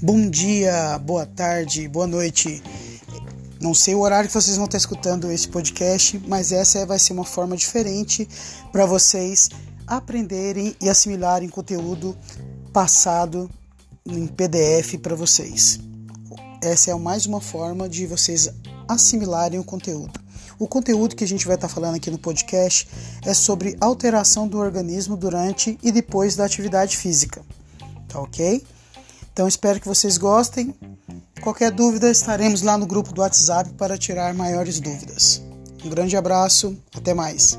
Bom dia, boa tarde, boa noite. Não sei o horário que vocês vão estar escutando esse podcast, mas essa vai ser uma forma diferente para vocês aprenderem e assimilarem conteúdo passado em PDF para vocês. Essa é mais uma forma de vocês assimilarem o conteúdo. O conteúdo que a gente vai estar falando aqui no podcast é sobre alteração do organismo durante e depois da atividade física. Tá ok? Então espero que vocês gostem. Qualquer dúvida, estaremos lá no grupo do WhatsApp para tirar maiores dúvidas. Um grande abraço, até mais.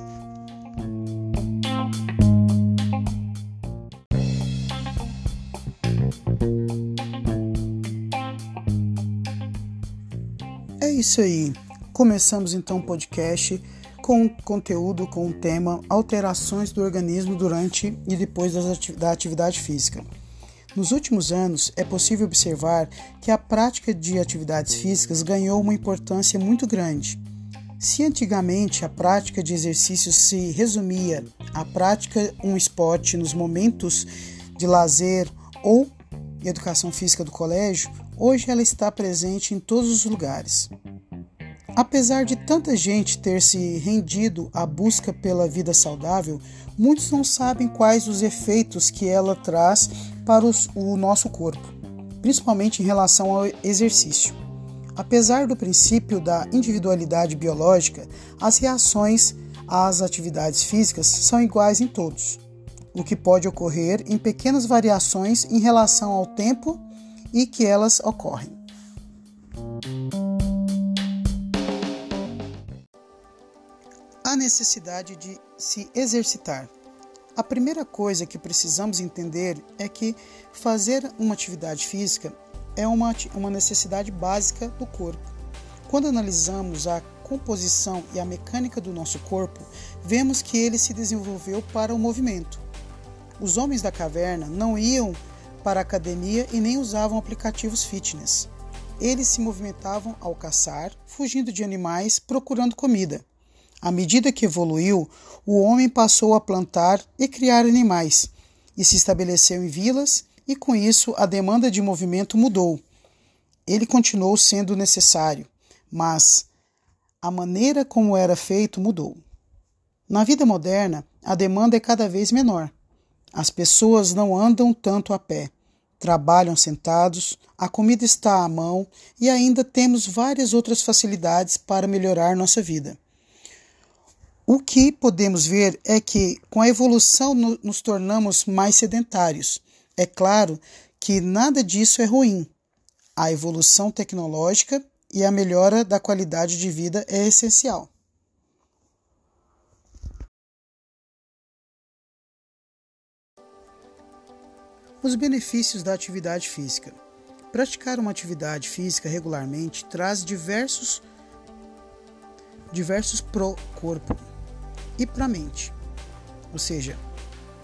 É isso aí. Começamos então o podcast com conteúdo com o tema alterações do organismo durante e depois da atividade física. Nos últimos anos, é possível observar que a prática de atividades físicas ganhou uma importância muito grande. Se antigamente a prática de exercícios se resumia à prática um esporte nos momentos de lazer ou educação física do colégio, hoje ela está presente em todos os lugares. Apesar de tanta gente ter se rendido à busca pela vida saudável, muitos não sabem quais os efeitos que ela traz para os, o nosso corpo, principalmente em relação ao exercício. Apesar do princípio da individualidade biológica, as reações às atividades físicas são iguais em todos, o que pode ocorrer em pequenas variações em relação ao tempo e que elas ocorrem. A necessidade de se exercitar. A primeira coisa que precisamos entender é que fazer uma atividade física é uma, uma necessidade básica do corpo. Quando analisamos a composição e a mecânica do nosso corpo, vemos que ele se desenvolveu para o movimento. Os homens da caverna não iam para a academia e nem usavam aplicativos fitness. Eles se movimentavam ao caçar, fugindo de animais, procurando comida. À medida que evoluiu, o homem passou a plantar e criar animais e se estabeleceu em vilas, e com isso a demanda de movimento mudou. Ele continuou sendo necessário, mas a maneira como era feito mudou. Na vida moderna, a demanda é cada vez menor. As pessoas não andam tanto a pé, trabalham sentados, a comida está à mão e ainda temos várias outras facilidades para melhorar nossa vida. O que podemos ver é que, com a evolução, nos tornamos mais sedentários. É claro que nada disso é ruim. A evolução tecnológica e a melhora da qualidade de vida é essencial. Os benefícios da atividade física. Praticar uma atividade física regularmente traz diversos diversos pro corpo e para a mente, ou seja,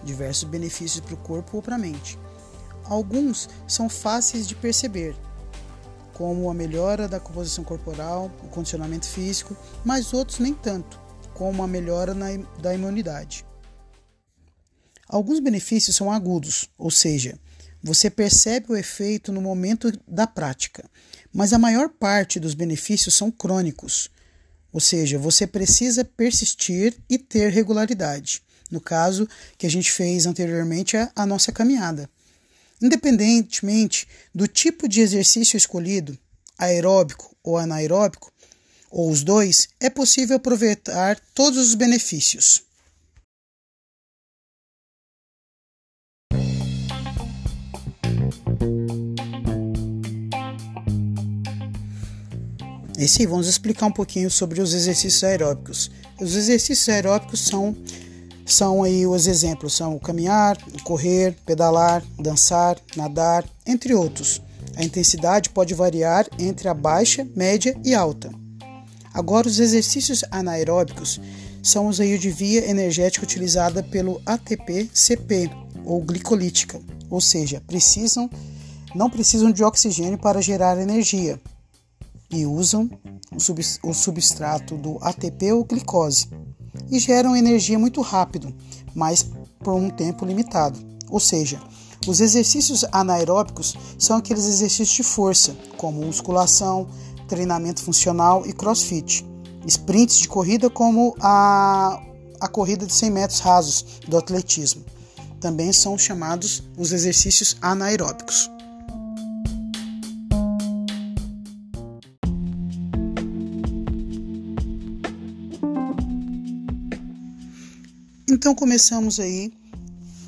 diversos benefícios para o corpo ou para a mente. Alguns são fáceis de perceber, como a melhora da composição corporal, o condicionamento físico, mas outros nem tanto, como a melhora na, da imunidade. Alguns benefícios são agudos, ou seja, você percebe o efeito no momento da prática, mas a maior parte dos benefícios são crônicos, ou seja, você precisa persistir e ter regularidade. No caso que a gente fez anteriormente, a, a nossa caminhada. Independentemente do tipo de exercício escolhido, aeróbico ou anaeróbico, ou os dois, é possível aproveitar todos os benefícios. E sim, vamos explicar um pouquinho sobre os exercícios aeróbicos. Os exercícios aeróbicos são são aí os exemplos, são caminhar, correr, pedalar, dançar, nadar, entre outros. A intensidade pode variar entre a baixa, média e alta. Agora, os exercícios anaeróbicos são os aí de via energética utilizada pelo ATP-CP ou glicolítica, ou seja, precisam não precisam de oxigênio para gerar energia, e usam o substrato do ATP ou glicose e geram energia muito rápido, mas por um tempo limitado. Ou seja, os exercícios anaeróbicos são aqueles exercícios de força, como musculação, treinamento funcional e crossfit. Sprints de corrida, como a, a corrida de 100 metros rasos do atletismo. Também são chamados os exercícios anaeróbicos. Então começamos aí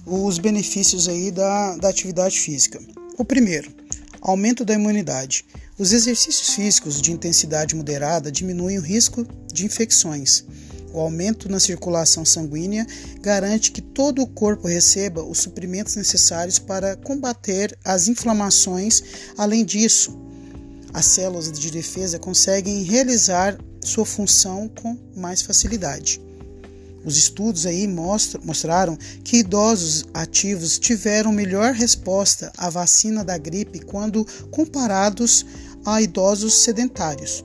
os benefícios aí da, da atividade física. O primeiro, aumento da imunidade. Os exercícios físicos de intensidade moderada diminuem o risco de infecções. O aumento na circulação sanguínea garante que todo o corpo receba os suprimentos necessários para combater as inflamações. Além disso, as células de defesa conseguem realizar sua função com mais facilidade. Os estudos aí mostram, mostraram que idosos ativos tiveram melhor resposta à vacina da gripe quando comparados a idosos sedentários.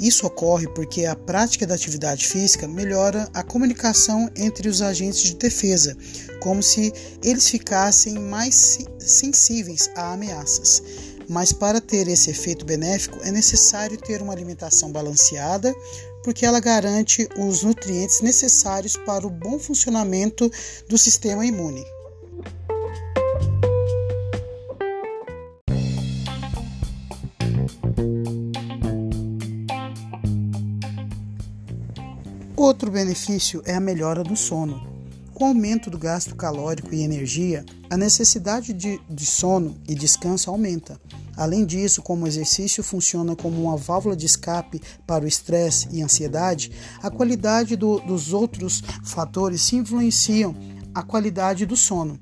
Isso ocorre porque a prática da atividade física melhora a comunicação entre os agentes de defesa, como se eles ficassem mais sensíveis a ameaças. Mas para ter esse efeito benéfico é necessário ter uma alimentação balanceada, porque ela garante os nutrientes necessários para o bom funcionamento do sistema imune. Outro benefício é a melhora do sono. Com o aumento do gasto calórico e energia, a necessidade de, de sono e descanso aumenta. Além disso, como o exercício funciona como uma válvula de escape para o estresse e ansiedade, a qualidade do, dos outros fatores se influenciam a qualidade do sono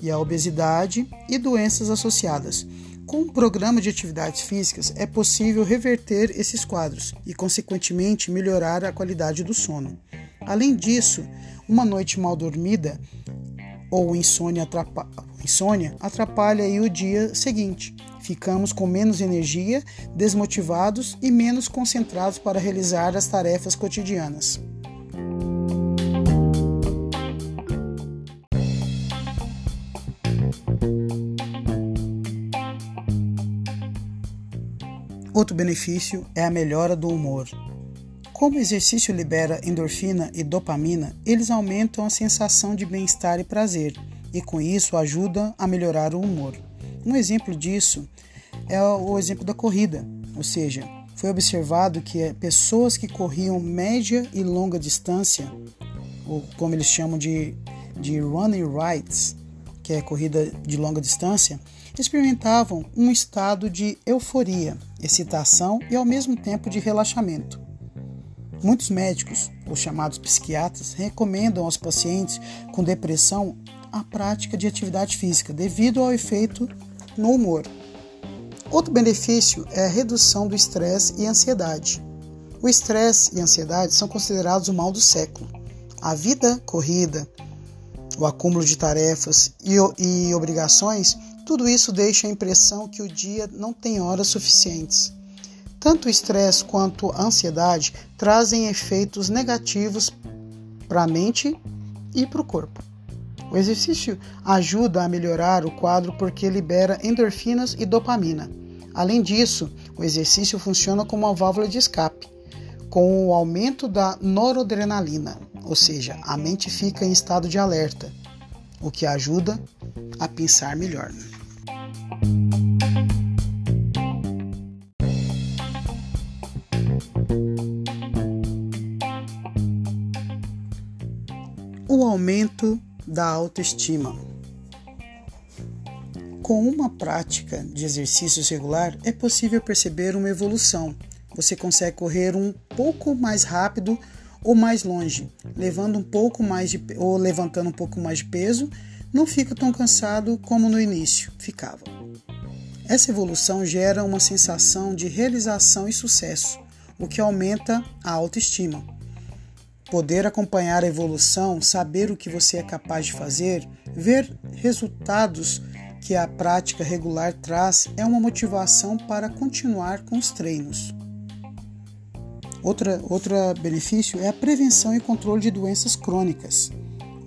e a obesidade e doenças associadas. Com um programa de atividades físicas, é possível reverter esses quadros e, consequentemente, melhorar a qualidade do sono. Além disso, uma noite mal dormida ou insônia insônia atrapalha o dia seguinte. Ficamos com menos energia, desmotivados e menos concentrados para realizar as tarefas cotidianas. Outro benefício é a melhora do humor. Como o exercício libera endorfina e dopamina, eles aumentam a sensação de bem-estar e prazer, e com isso ajuda a melhorar o humor. Um exemplo disso é o exemplo da corrida, ou seja, foi observado que pessoas que corriam média e longa distância, ou como eles chamam de, de running rides, que é corrida de longa distância, experimentavam um estado de euforia, excitação e ao mesmo tempo de relaxamento. Muitos médicos, os chamados psiquiatras, recomendam aos pacientes com depressão a prática de atividade física devido ao efeito no humor. Outro benefício é a redução do estresse e ansiedade. O estresse e a ansiedade são considerados o mal do século. A vida corrida, o acúmulo de tarefas e, e obrigações tudo isso deixa a impressão que o dia não tem horas suficientes. Tanto o estresse quanto a ansiedade trazem efeitos negativos para a mente e para o corpo. O exercício ajuda a melhorar o quadro porque libera endorfinas e dopamina. Além disso, o exercício funciona como uma válvula de escape, com o aumento da noradrenalina, ou seja, a mente fica em estado de alerta, o que ajuda a pensar melhor. O aumento da autoestima. Com uma prática de exercícios regular, é possível perceber uma evolução. Você consegue correr um pouco mais rápido ou mais longe, levando um pouco mais de, ou levantando um pouco mais de peso, não fica tão cansado como no início ficava. Essa evolução gera uma sensação de realização e sucesso, o que aumenta a autoestima. Poder acompanhar a evolução, saber o que você é capaz de fazer, ver resultados que a prática regular traz é uma motivação para continuar com os treinos. Outra, outro benefício é a prevenção e controle de doenças crônicas.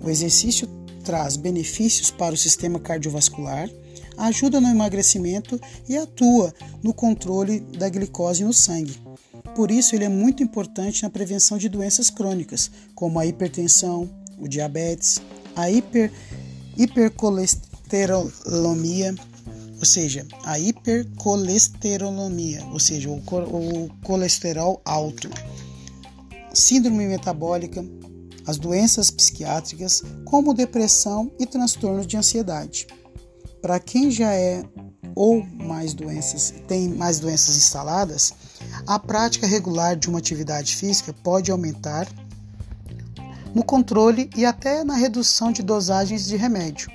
O exercício traz benefícios para o sistema cardiovascular, ajuda no emagrecimento e atua no controle da glicose no sangue. Por isso, ele é muito importante na prevenção de doenças crônicas, como a hipertensão, o diabetes, a hiper, hipercolesterolemia, ou seja, a hipercolesterolemia, ou seja, o, o colesterol alto, síndrome metabólica, as doenças psiquiátricas, como depressão e transtornos de ansiedade. Para quem já é ou mais doenças, tem mais doenças instaladas, a prática regular de uma atividade física pode aumentar no controle e até na redução de dosagens de remédio.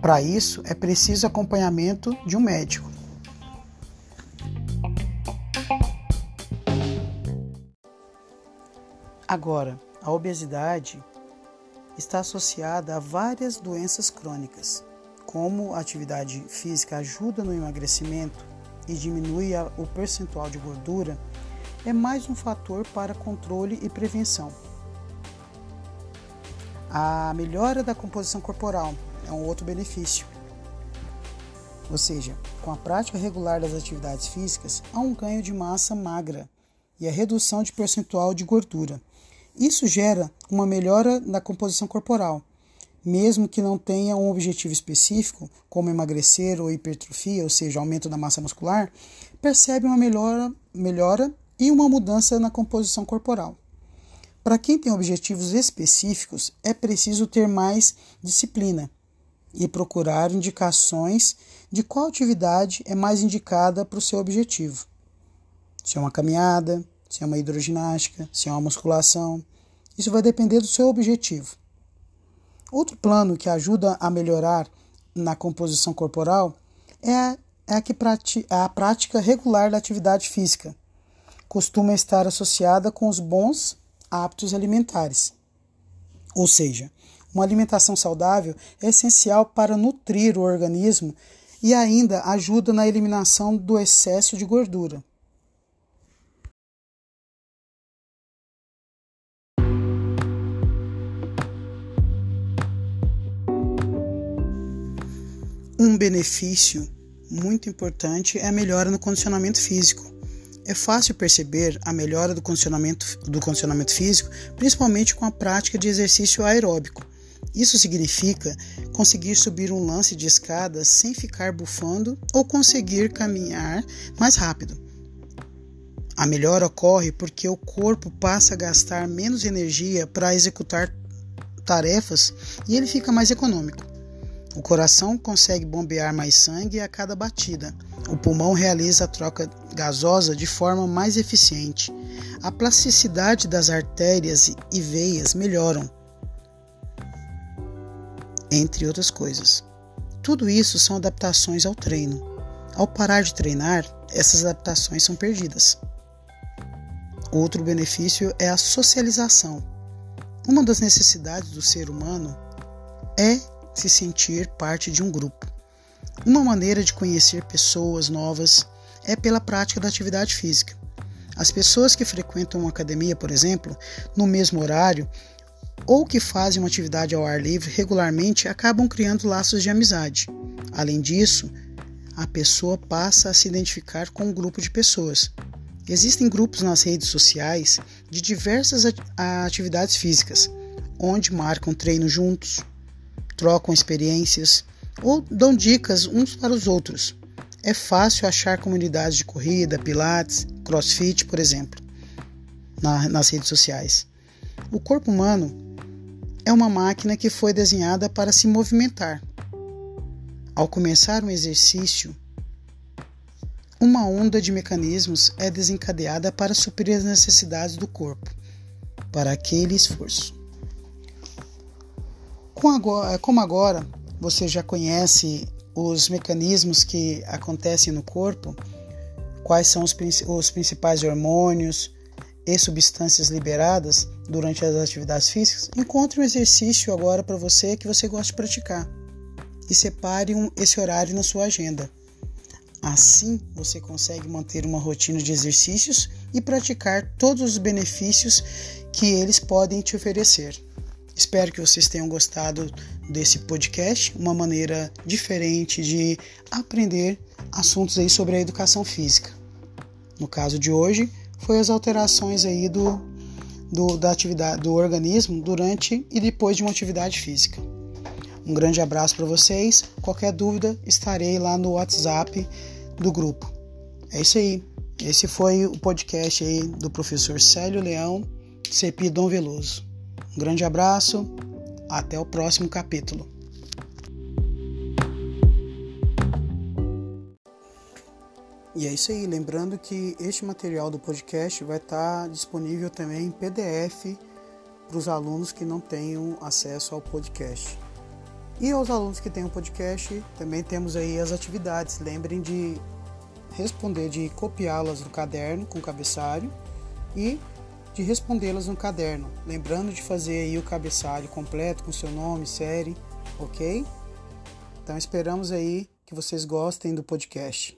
Para isso, é preciso acompanhamento de um médico. Agora, a obesidade está associada a várias doenças crônicas. Como a atividade física ajuda no emagrecimento e diminui o percentual de gordura, é mais um fator para controle e prevenção. A melhora da composição corporal é um outro benefício. Ou seja, com a prática regular das atividades físicas, há um ganho de massa magra e a redução de percentual de gordura. Isso gera uma melhora na composição corporal, mesmo que não tenha um objetivo específico, como emagrecer ou hipertrofia, ou seja, aumento da massa muscular, percebe uma melhora, melhora e uma mudança na composição corporal. Para quem tem objetivos específicos, é preciso ter mais disciplina e procurar indicações de qual atividade é mais indicada para o seu objetivo. Se é uma caminhada, se é uma hidroginástica, se é uma musculação. Isso vai depender do seu objetivo. Outro plano que ajuda a melhorar na composição corporal é a, é a, que prati, é a prática regular da atividade física. Costuma estar associada com os bons hábitos alimentares. Ou seja, uma alimentação saudável é essencial para nutrir o organismo e ainda ajuda na eliminação do excesso de gordura. Benefício muito importante é a melhora no condicionamento físico. É fácil perceber a melhora do condicionamento, do condicionamento físico, principalmente com a prática de exercício aeróbico. Isso significa conseguir subir um lance de escada sem ficar bufando ou conseguir caminhar mais rápido. A melhora ocorre porque o corpo passa a gastar menos energia para executar tarefas e ele fica mais econômico. O coração consegue bombear mais sangue a cada batida. O pulmão realiza a troca gasosa de forma mais eficiente. A plasticidade das artérias e veias melhoram, entre outras coisas. Tudo isso são adaptações ao treino. Ao parar de treinar, essas adaptações são perdidas. Outro benefício é a socialização. Uma das necessidades do ser humano é se sentir parte de um grupo. Uma maneira de conhecer pessoas novas é pela prática da atividade física. As pessoas que frequentam uma academia, por exemplo, no mesmo horário, ou que fazem uma atividade ao ar livre regularmente acabam criando laços de amizade. Além disso, a pessoa passa a se identificar com um grupo de pessoas. Existem grupos nas redes sociais de diversas atividades físicas, onde marcam treino juntos, trocam experiências ou dão dicas uns para os outros. É fácil achar comunidades de corrida, pilates, crossfit, por exemplo, na, nas redes sociais. O corpo humano é uma máquina que foi desenhada para se movimentar. Ao começar um exercício, uma onda de mecanismos é desencadeada para suprir as necessidades do corpo para aquele esforço. Como agora você já conhece os mecanismos que acontecem no corpo, quais são os, os principais hormônios e substâncias liberadas durante as atividades físicas, encontre um exercício agora para você que você gosta de praticar e separe um, esse horário na sua agenda. Assim, você consegue manter uma rotina de exercícios e praticar todos os benefícios que eles podem te oferecer. Espero que vocês tenham gostado desse podcast, uma maneira diferente de aprender assuntos aí sobre a educação física. No caso de hoje, foi as alterações aí do, do, da atividade do organismo durante e depois de uma atividade física. Um grande abraço para vocês. Qualquer dúvida, estarei lá no WhatsApp do grupo. É isso aí. Esse foi o podcast aí do professor Célio Leão, CEPI Dom Veloso. Um grande abraço, até o próximo capítulo. E é isso aí, lembrando que este material do podcast vai estar disponível também em PDF para os alunos que não tenham acesso ao podcast. E aos alunos que têm o podcast, também temos aí as atividades. Lembrem de responder, de copiá-las no caderno com cabeçalho e de respondê-las no caderno, lembrando de fazer aí o cabeçalho completo com seu nome, série, ok? Então esperamos aí que vocês gostem do podcast.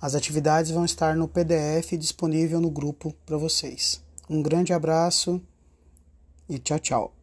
As atividades vão estar no PDF disponível no grupo para vocês. Um grande abraço e tchau, tchau.